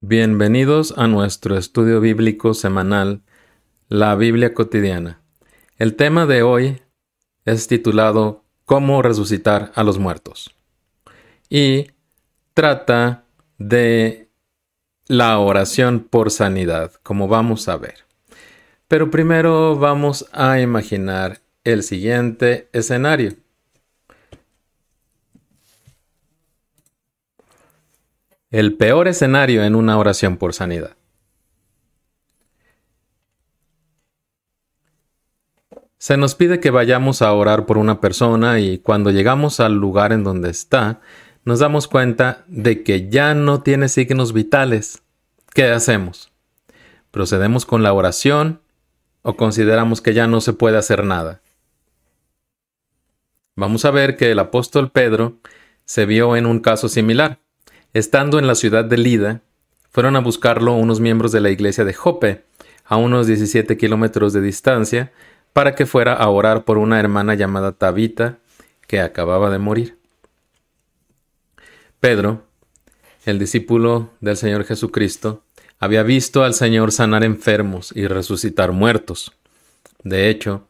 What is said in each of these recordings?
Bienvenidos a nuestro estudio bíblico semanal, la Biblia cotidiana. El tema de hoy es titulado Cómo resucitar a los muertos. Y trata de la oración por sanidad, como vamos a ver. Pero primero vamos a imaginar el siguiente escenario. El peor escenario en una oración por sanidad. Se nos pide que vayamos a orar por una persona y cuando llegamos al lugar en donde está, nos damos cuenta de que ya no tiene signos vitales. ¿Qué hacemos? ¿Procedemos con la oración o consideramos que ya no se puede hacer nada? Vamos a ver que el apóstol Pedro se vio en un caso similar. Estando en la ciudad de Lida, fueron a buscarlo unos miembros de la iglesia de Jope, a unos 17 kilómetros de distancia, para que fuera a orar por una hermana llamada Tabita, que acababa de morir. Pedro, el discípulo del Señor Jesucristo, había visto al Señor sanar enfermos y resucitar muertos. De hecho,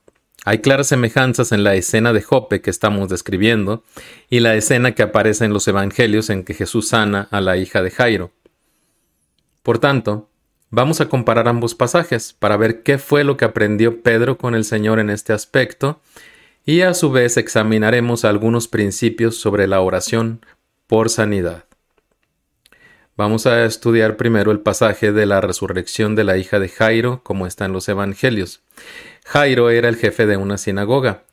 hay claras semejanzas en la escena de Jope que estamos describiendo y la escena que aparece en los Evangelios en que Jesús sana a la hija de Jairo. Por tanto, vamos a comparar ambos pasajes para ver qué fue lo que aprendió Pedro con el Señor en este aspecto y a su vez examinaremos algunos principios sobre la oración por sanidad. Vamos a estudiar primero el pasaje de la resurrección de la hija de Jairo, como está en los Evangelios. Jairo era el jefe de una sinagoga,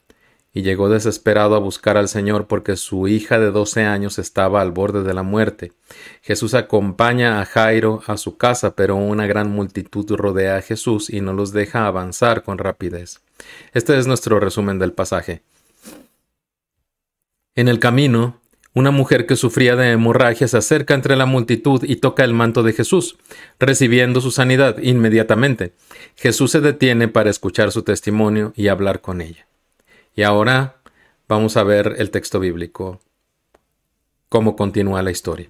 y llegó desesperado a buscar al Señor porque su hija de doce años estaba al borde de la muerte. Jesús acompaña a Jairo a su casa, pero una gran multitud rodea a Jesús y no los deja avanzar con rapidez. Este es nuestro resumen del pasaje. En el camino, una mujer que sufría de hemorragia se acerca entre la multitud y toca el manto de Jesús, recibiendo su sanidad inmediatamente. Jesús se detiene para escuchar su testimonio y hablar con ella. Y ahora vamos a ver el texto bíblico, cómo continúa la historia.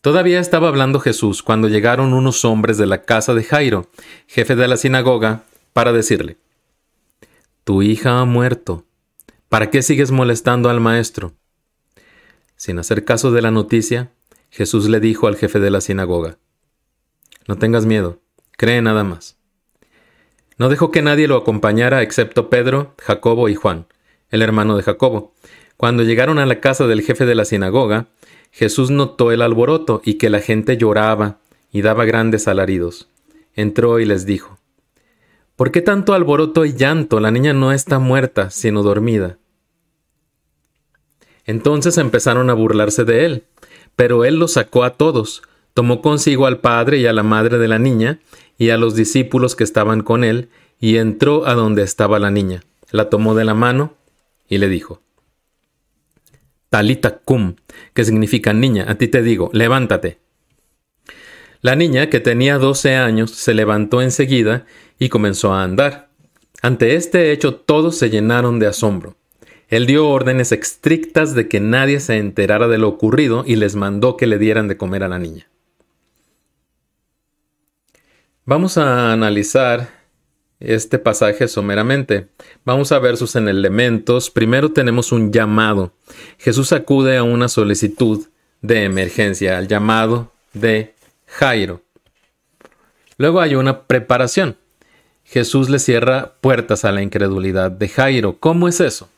Todavía estaba hablando Jesús cuando llegaron unos hombres de la casa de Jairo, jefe de la sinagoga, para decirle, Tu hija ha muerto. ¿Para qué sigues molestando al maestro? Sin hacer caso de la noticia, Jesús le dijo al jefe de la sinagoga, No tengas miedo, cree nada más. No dejó que nadie lo acompañara excepto Pedro, Jacobo y Juan, el hermano de Jacobo. Cuando llegaron a la casa del jefe de la sinagoga, Jesús notó el alboroto y que la gente lloraba y daba grandes alaridos. Entró y les dijo, ¿Por qué tanto alboroto y llanto? La niña no está muerta, sino dormida. Entonces empezaron a burlarse de él, pero él los sacó a todos, tomó consigo al padre y a la madre de la niña, y a los discípulos que estaban con él, y entró a donde estaba la niña, la tomó de la mano, y le dijo, Talita cum, que significa niña, a ti te digo, levántate. La niña, que tenía doce años, se levantó enseguida y comenzó a andar. Ante este hecho todos se llenaron de asombro. Él dio órdenes estrictas de que nadie se enterara de lo ocurrido y les mandó que le dieran de comer a la niña. Vamos a analizar este pasaje someramente. Vamos a ver sus elementos. Primero tenemos un llamado. Jesús acude a una solicitud de emergencia, al llamado de Jairo. Luego hay una preparación. Jesús le cierra puertas a la incredulidad de Jairo. ¿Cómo es eso?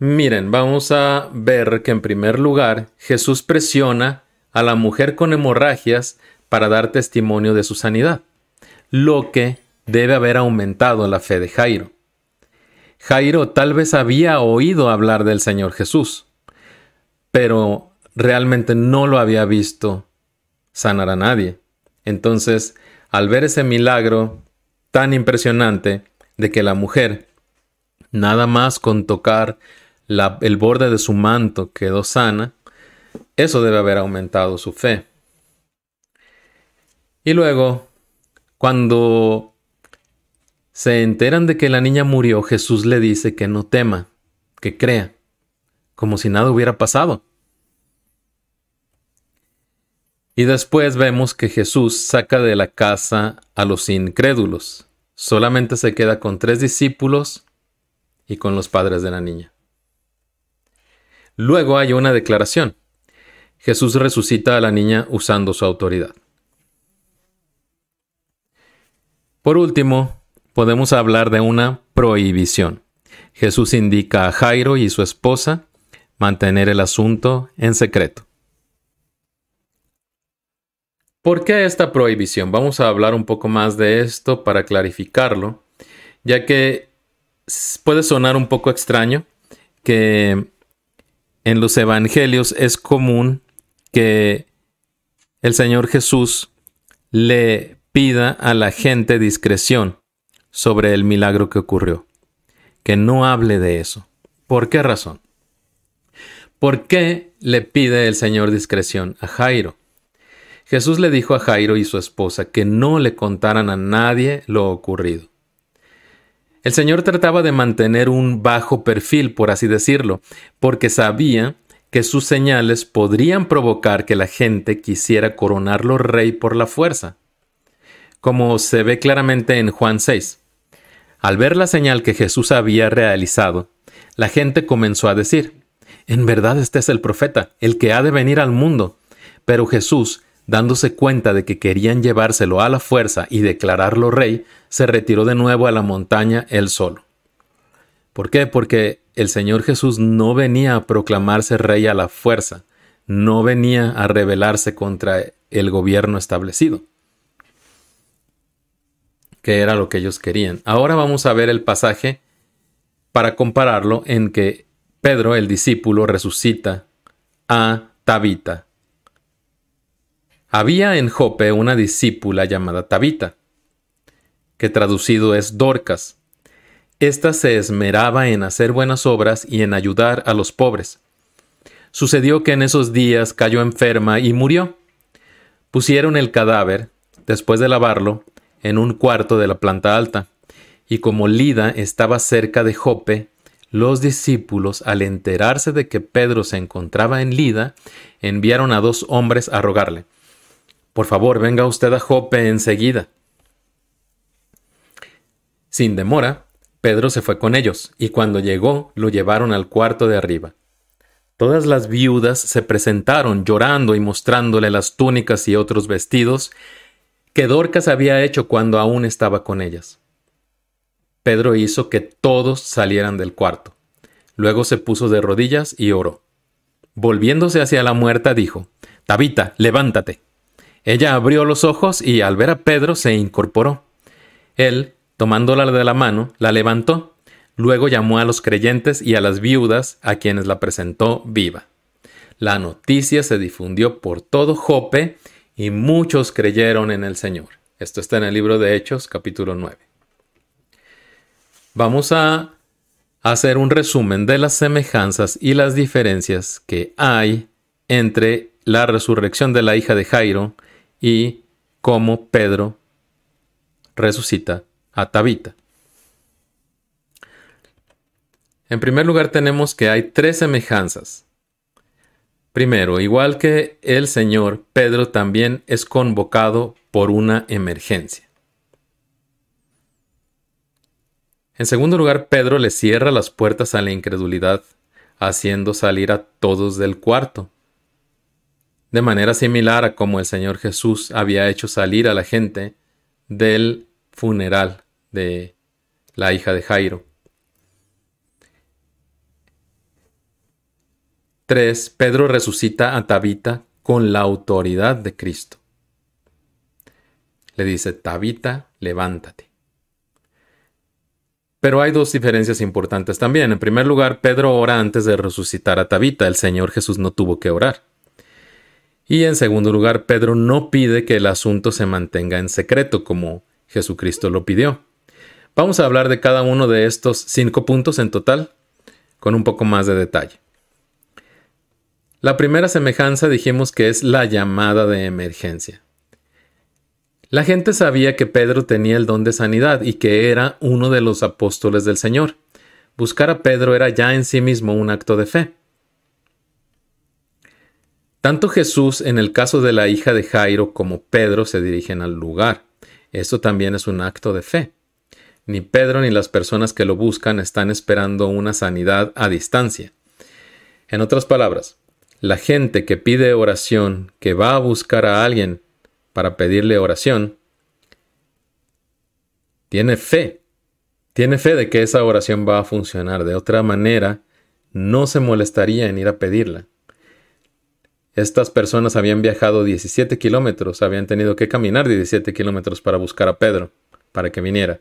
Miren, vamos a ver que en primer lugar Jesús presiona a la mujer con hemorragias para dar testimonio de su sanidad, lo que debe haber aumentado la fe de Jairo. Jairo tal vez había oído hablar del Señor Jesús, pero realmente no lo había visto sanar a nadie. Entonces, al ver ese milagro tan impresionante de que la mujer, nada más con tocar el borde de su manto quedó sana, eso debe haber aumentado su fe. Y luego, cuando se enteran de que la niña murió, Jesús le dice que no tema, que crea, como si nada hubiera pasado. Y después vemos que Jesús saca de la casa a los incrédulos. Solamente se queda con tres discípulos y con los padres de la niña. Luego hay una declaración. Jesús resucita a la niña usando su autoridad. Por último, podemos hablar de una prohibición. Jesús indica a Jairo y su esposa mantener el asunto en secreto. ¿Por qué esta prohibición? Vamos a hablar un poco más de esto para clarificarlo, ya que puede sonar un poco extraño que en los evangelios es común que el Señor Jesús le pida a la gente discreción sobre el milagro que ocurrió, que no hable de eso. ¿Por qué razón? ¿Por qué le pide el Señor discreción a Jairo? Jesús le dijo a Jairo y su esposa que no le contaran a nadie lo ocurrido. El Señor trataba de mantener un bajo perfil, por así decirlo, porque sabía que sus señales podrían provocar que la gente quisiera coronarlo rey por la fuerza, como se ve claramente en Juan 6. Al ver la señal que Jesús había realizado, la gente comenzó a decir, en verdad este es el profeta, el que ha de venir al mundo. Pero Jesús dándose cuenta de que querían llevárselo a la fuerza y declararlo rey, se retiró de nuevo a la montaña él solo. ¿Por qué? Porque el Señor Jesús no venía a proclamarse rey a la fuerza, no venía a rebelarse contra el gobierno establecido, que era lo que ellos querían. Ahora vamos a ver el pasaje para compararlo en que Pedro, el discípulo, resucita a Tabita, había en Jope una discípula llamada Tabita, que traducido es Dorcas. Esta se esmeraba en hacer buenas obras y en ayudar a los pobres. Sucedió que en esos días cayó enferma y murió. Pusieron el cadáver, después de lavarlo, en un cuarto de la planta alta, y como Lida estaba cerca de Jope, los discípulos, al enterarse de que Pedro se encontraba en Lida, enviaron a dos hombres a rogarle por favor, venga usted a Jope enseguida. Sin demora, Pedro se fue con ellos, y cuando llegó lo llevaron al cuarto de arriba. Todas las viudas se presentaron llorando y mostrándole las túnicas y otros vestidos que Dorcas había hecho cuando aún estaba con ellas. Pedro hizo que todos salieran del cuarto. Luego se puso de rodillas y oró. Volviéndose hacia la muerta dijo, Tabita, levántate. Ella abrió los ojos y al ver a Pedro se incorporó. Él, tomándola de la mano, la levantó. Luego llamó a los creyentes y a las viudas, a quienes la presentó viva. La noticia se difundió por todo Jope y muchos creyeron en el Señor. Esto está en el libro de Hechos, capítulo 9. Vamos a hacer un resumen de las semejanzas y las diferencias que hay entre la resurrección de la hija de Jairo y cómo Pedro resucita a Tabita. En primer lugar tenemos que hay tres semejanzas. Primero, igual que el Señor, Pedro también es convocado por una emergencia. En segundo lugar, Pedro le cierra las puertas a la incredulidad, haciendo salir a todos del cuarto de manera similar a como el Señor Jesús había hecho salir a la gente del funeral de la hija de Jairo. 3. Pedro resucita a Tabita con la autoridad de Cristo. Le dice, Tabita, levántate. Pero hay dos diferencias importantes también. En primer lugar, Pedro ora antes de resucitar a Tabita. El Señor Jesús no tuvo que orar. Y en segundo lugar, Pedro no pide que el asunto se mantenga en secreto como Jesucristo lo pidió. Vamos a hablar de cada uno de estos cinco puntos en total con un poco más de detalle. La primera semejanza dijimos que es la llamada de emergencia. La gente sabía que Pedro tenía el don de sanidad y que era uno de los apóstoles del Señor. Buscar a Pedro era ya en sí mismo un acto de fe. Tanto Jesús en el caso de la hija de Jairo como Pedro se dirigen al lugar. Esto también es un acto de fe. Ni Pedro ni las personas que lo buscan están esperando una sanidad a distancia. En otras palabras, la gente que pide oración, que va a buscar a alguien para pedirle oración, tiene fe. Tiene fe de que esa oración va a funcionar. De otra manera, no se molestaría en ir a pedirla. Estas personas habían viajado 17 kilómetros, habían tenido que caminar 17 kilómetros para buscar a Pedro, para que viniera.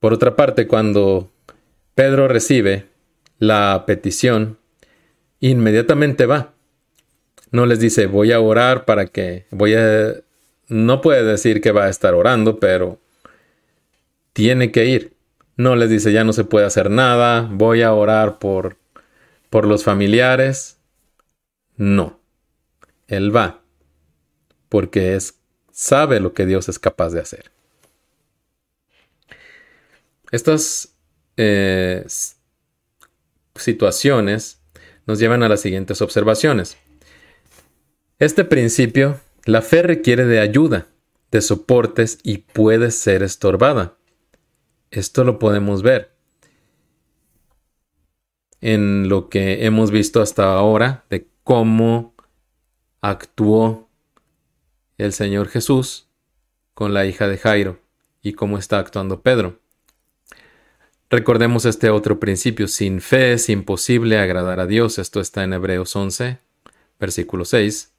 Por otra parte, cuando Pedro recibe la petición, inmediatamente va. No les dice, voy a orar para que, voy a, no puede decir que va a estar orando, pero tiene que ir. No les dice, ya no se puede hacer nada, voy a orar por, por los familiares. No, él va, porque es, sabe lo que Dios es capaz de hacer. Estas eh, situaciones nos llevan a las siguientes observaciones. Este principio, la fe requiere de ayuda, de soportes y puede ser estorbada. Esto lo podemos ver en lo que hemos visto hasta ahora de cómo actuó el Señor Jesús con la hija de Jairo y cómo está actuando Pedro. Recordemos este otro principio, sin fe es imposible agradar a Dios. Esto está en Hebreos 11, versículo 6.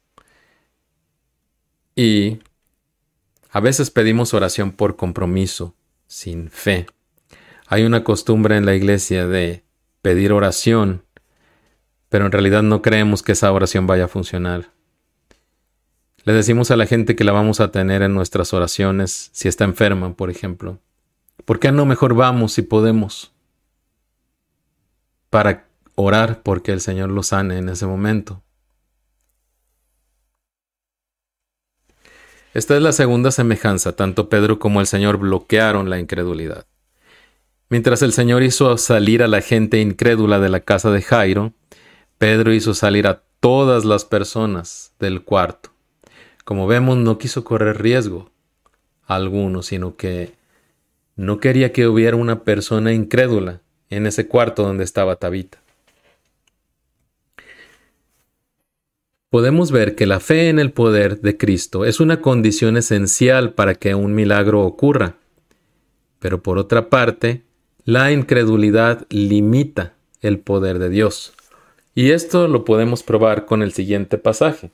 Y a veces pedimos oración por compromiso, sin fe. Hay una costumbre en la iglesia de pedir oración, pero en realidad no creemos que esa oración vaya a funcionar. Le decimos a la gente que la vamos a tener en nuestras oraciones si está enferma, por ejemplo. ¿Por qué no mejor vamos si podemos? Para orar porque el Señor lo sane en ese momento. Esta es la segunda semejanza. Tanto Pedro como el Señor bloquearon la incredulidad. Mientras el Señor hizo salir a la gente incrédula de la casa de Jairo, Pedro hizo salir a todas las personas del cuarto. Como vemos, no quiso correr riesgo alguno, sino que no quería que hubiera una persona incrédula en ese cuarto donde estaba Tabita. Podemos ver que la fe en el poder de Cristo es una condición esencial para que un milagro ocurra. Pero por otra parte, la incredulidad limita el poder de Dios. Y esto lo podemos probar con el siguiente pasaje.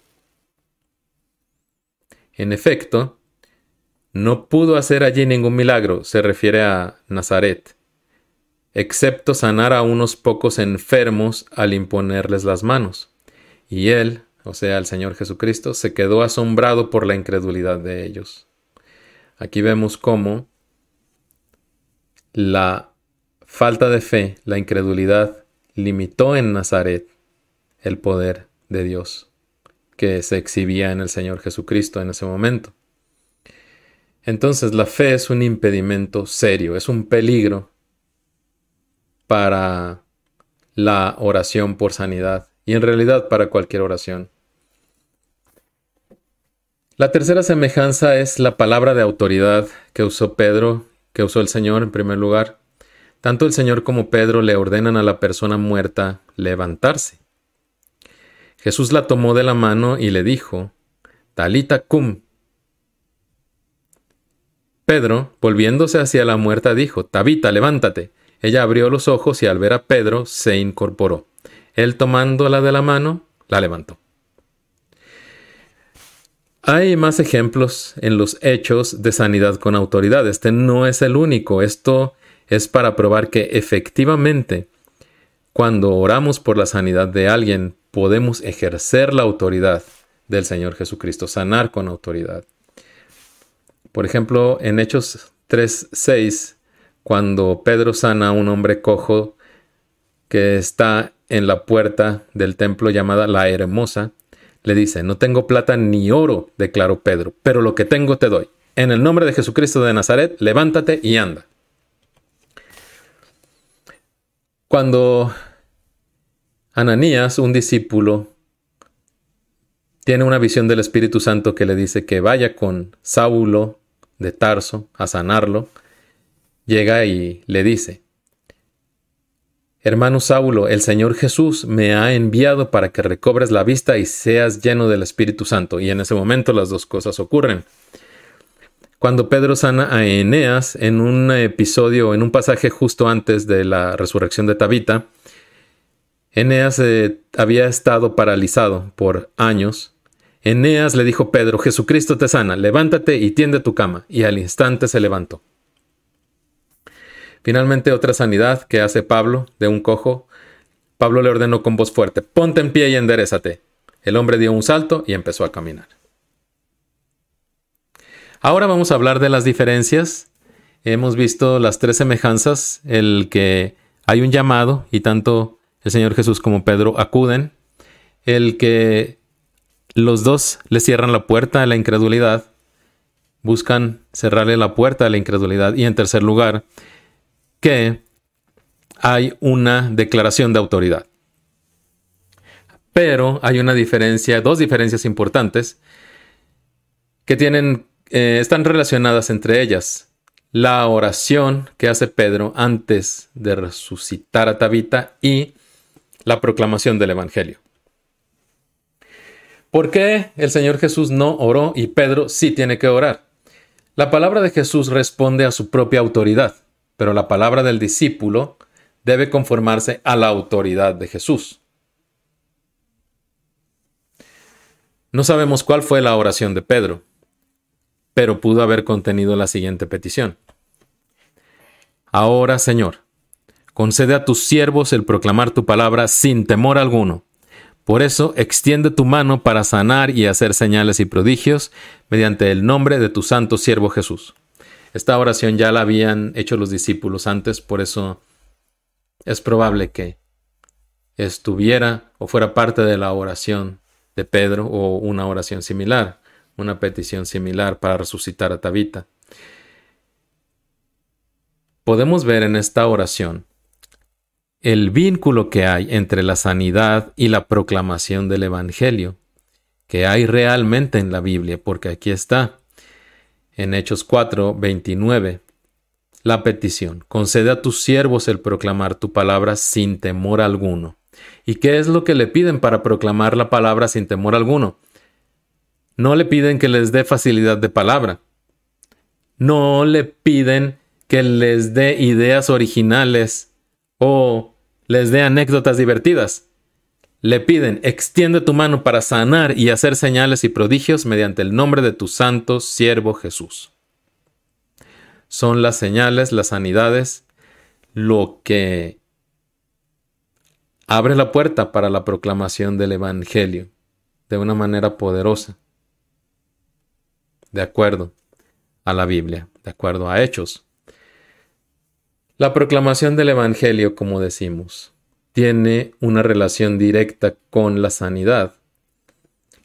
En efecto, no pudo hacer allí ningún milagro, se refiere a Nazaret, excepto sanar a unos pocos enfermos al imponerles las manos. Y él, o sea, el Señor Jesucristo, se quedó asombrado por la incredulidad de ellos. Aquí vemos cómo la falta de fe, la incredulidad, limitó en Nazaret el poder de Dios que se exhibía en el Señor Jesucristo en ese momento. Entonces la fe es un impedimento serio, es un peligro para la oración por sanidad y en realidad para cualquier oración. La tercera semejanza es la palabra de autoridad que usó Pedro, que usó el Señor en primer lugar. Tanto el Señor como Pedro le ordenan a la persona muerta levantarse. Jesús la tomó de la mano y le dijo, Talita cum, Pedro, volviéndose hacia la muerta, dijo, Tabita, levántate. Ella abrió los ojos y al ver a Pedro se incorporó. Él tomándola de la mano, la levantó. Hay más ejemplos en los hechos de sanidad con autoridad. Este no es el único. Esto es para probar que efectivamente, cuando oramos por la sanidad de alguien, podemos ejercer la autoridad del Señor Jesucristo, sanar con autoridad. Por ejemplo, en Hechos 3.6, cuando Pedro sana a un hombre cojo que está en la puerta del templo llamada La Hermosa, le dice, no tengo plata ni oro, declaró Pedro, pero lo que tengo te doy. En el nombre de Jesucristo de Nazaret, levántate y anda. Cuando Ananías, un discípulo tiene una visión del Espíritu Santo que le dice que vaya con Saulo de Tarso a sanarlo. Llega y le dice, Hermano Saulo, el Señor Jesús me ha enviado para que recobres la vista y seas lleno del Espíritu Santo. Y en ese momento las dos cosas ocurren. Cuando Pedro sana a Eneas en un episodio, en un pasaje justo antes de la resurrección de Tabita, Eneas eh, había estado paralizado por años. Eneas le dijo Pedro, Jesucristo te sana, levántate y tiende tu cama. Y al instante se levantó. Finalmente, otra sanidad que hace Pablo de un cojo. Pablo le ordenó con voz fuerte, ponte en pie y enderezate. El hombre dio un salto y empezó a caminar. Ahora vamos a hablar de las diferencias. Hemos visto las tres semejanzas, el que hay un llamado y tanto el Señor Jesús como Pedro acuden, el que los dos le cierran la puerta a la incredulidad, buscan cerrarle la puerta a la incredulidad y en tercer lugar, que hay una declaración de autoridad. Pero hay una diferencia, dos diferencias importantes que tienen, eh, están relacionadas entre ellas. La oración que hace Pedro antes de resucitar a Tabita y la proclamación del Evangelio. ¿Por qué el Señor Jesús no oró y Pedro sí tiene que orar? La palabra de Jesús responde a su propia autoridad pero la palabra del discípulo debe conformarse a la autoridad de Jesús. No sabemos cuál fue la oración de Pedro, pero pudo haber contenido la siguiente petición. Ahora, Señor, concede a tus siervos el proclamar tu palabra sin temor alguno. Por eso, extiende tu mano para sanar y hacer señales y prodigios mediante el nombre de tu santo siervo Jesús. Esta oración ya la habían hecho los discípulos antes, por eso es probable que estuviera o fuera parte de la oración de Pedro o una oración similar, una petición similar para resucitar a Tabita. Podemos ver en esta oración el vínculo que hay entre la sanidad y la proclamación del Evangelio, que hay realmente en la Biblia, porque aquí está en Hechos 4, 29. La petición, concede a tus siervos el proclamar tu palabra sin temor alguno. ¿Y qué es lo que le piden para proclamar la palabra sin temor alguno? No le piden que les dé facilidad de palabra. No le piden que les dé ideas originales o les dé anécdotas divertidas le piden, extiende tu mano para sanar y hacer señales y prodigios mediante el nombre de tu santo siervo Jesús. Son las señales, las sanidades, lo que abre la puerta para la proclamación del Evangelio de una manera poderosa, de acuerdo a la Biblia, de acuerdo a Hechos. La proclamación del Evangelio, como decimos, tiene una relación directa con la sanidad.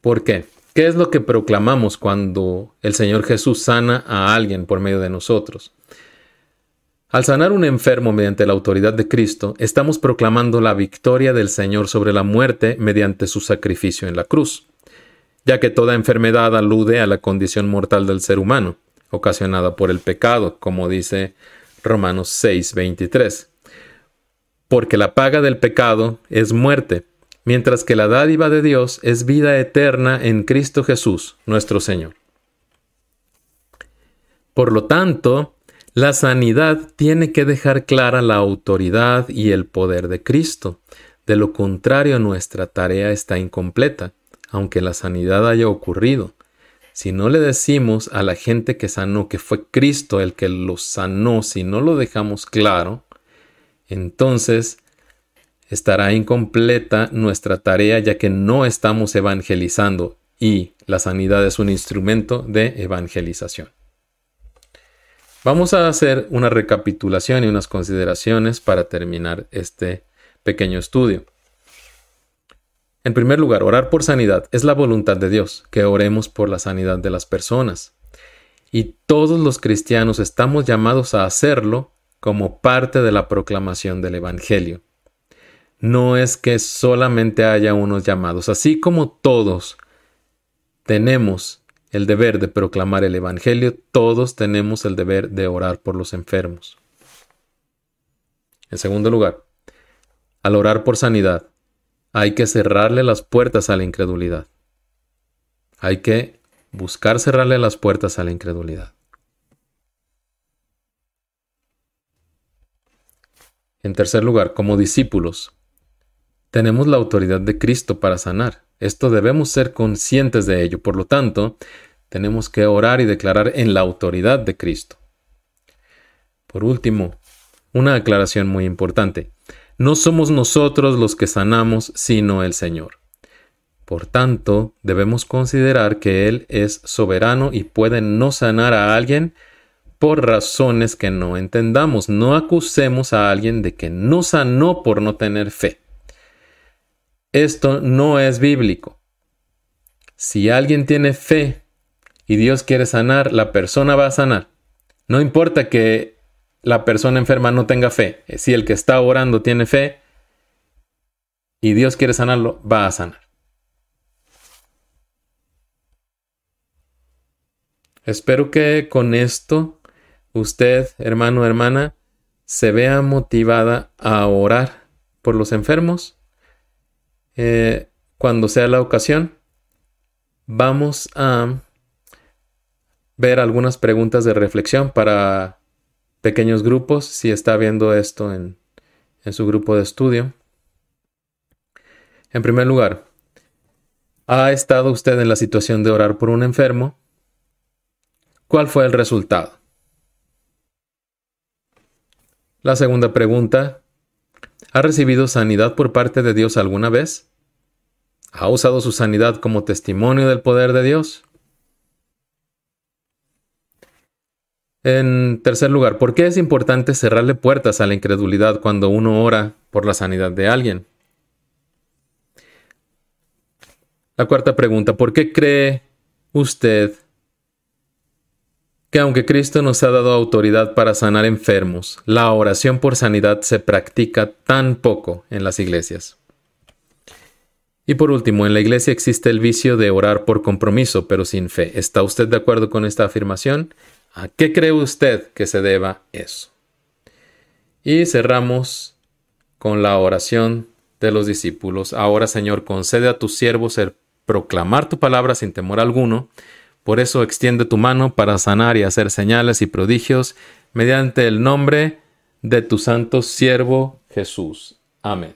¿Por qué? ¿Qué es lo que proclamamos cuando el Señor Jesús sana a alguien por medio de nosotros? Al sanar un enfermo mediante la autoridad de Cristo, estamos proclamando la victoria del Señor sobre la muerte mediante su sacrificio en la cruz, ya que toda enfermedad alude a la condición mortal del ser humano, ocasionada por el pecado, como dice Romanos 6:23 porque la paga del pecado es muerte, mientras que la dádiva de Dios es vida eterna en Cristo Jesús, nuestro Señor. Por lo tanto, la sanidad tiene que dejar clara la autoridad y el poder de Cristo. De lo contrario, nuestra tarea está incompleta, aunque la sanidad haya ocurrido. Si no le decimos a la gente que sanó que fue Cristo el que lo sanó, si no lo dejamos claro, entonces estará incompleta nuestra tarea ya que no estamos evangelizando y la sanidad es un instrumento de evangelización. Vamos a hacer una recapitulación y unas consideraciones para terminar este pequeño estudio. En primer lugar, orar por sanidad es la voluntad de Dios, que oremos por la sanidad de las personas. Y todos los cristianos estamos llamados a hacerlo como parte de la proclamación del Evangelio. No es que solamente haya unos llamados, así como todos tenemos el deber de proclamar el Evangelio, todos tenemos el deber de orar por los enfermos. En segundo lugar, al orar por sanidad, hay que cerrarle las puertas a la incredulidad. Hay que buscar cerrarle las puertas a la incredulidad. En tercer lugar, como discípulos, tenemos la autoridad de Cristo para sanar. Esto debemos ser conscientes de ello. Por lo tanto, tenemos que orar y declarar en la autoridad de Cristo. Por último, una aclaración muy importante. No somos nosotros los que sanamos, sino el Señor. Por tanto, debemos considerar que Él es soberano y puede no sanar a alguien por razones que no entendamos. No acusemos a alguien de que no sanó por no tener fe. Esto no es bíblico. Si alguien tiene fe y Dios quiere sanar, la persona va a sanar. No importa que la persona enferma no tenga fe. Si el que está orando tiene fe y Dios quiere sanarlo, va a sanar. Espero que con esto usted, hermano, hermana, se vea motivada a orar por los enfermos eh, cuando sea la ocasión. Vamos a ver algunas preguntas de reflexión para pequeños grupos, si está viendo esto en, su grupo de estudio. En primer lugar, ¿ha estado usted en la situación de orar por un enfermo? ¿Cuál fue el resultado? La segunda pregunta, ¿ha recibido sanidad por parte de Dios alguna vez? ¿Ha usado su sanidad como testimonio del poder de Dios? En tercer lugar, ¿por qué es importante cerrarle puertas a la incredulidad cuando uno ora por la sanidad de alguien? La cuarta pregunta, ¿por qué cree usted que aunque Cristo nos ha dado autoridad para sanar enfermos, la oración por sanidad se practica tan poco en las iglesias? Y por último, en la iglesia existe el vicio de orar por compromiso, pero sin fe. ¿Está usted de acuerdo con esta afirmación? ¿A qué cree usted que se deba eso? Y cerramos con la oración de los discípulos. Ahora, Señor, concede a tus siervos el proclamar tu palabra sin temor alguno. Por eso extiende tu mano para sanar y hacer señales y prodigios mediante el nombre de tu santo siervo Jesús. Amén.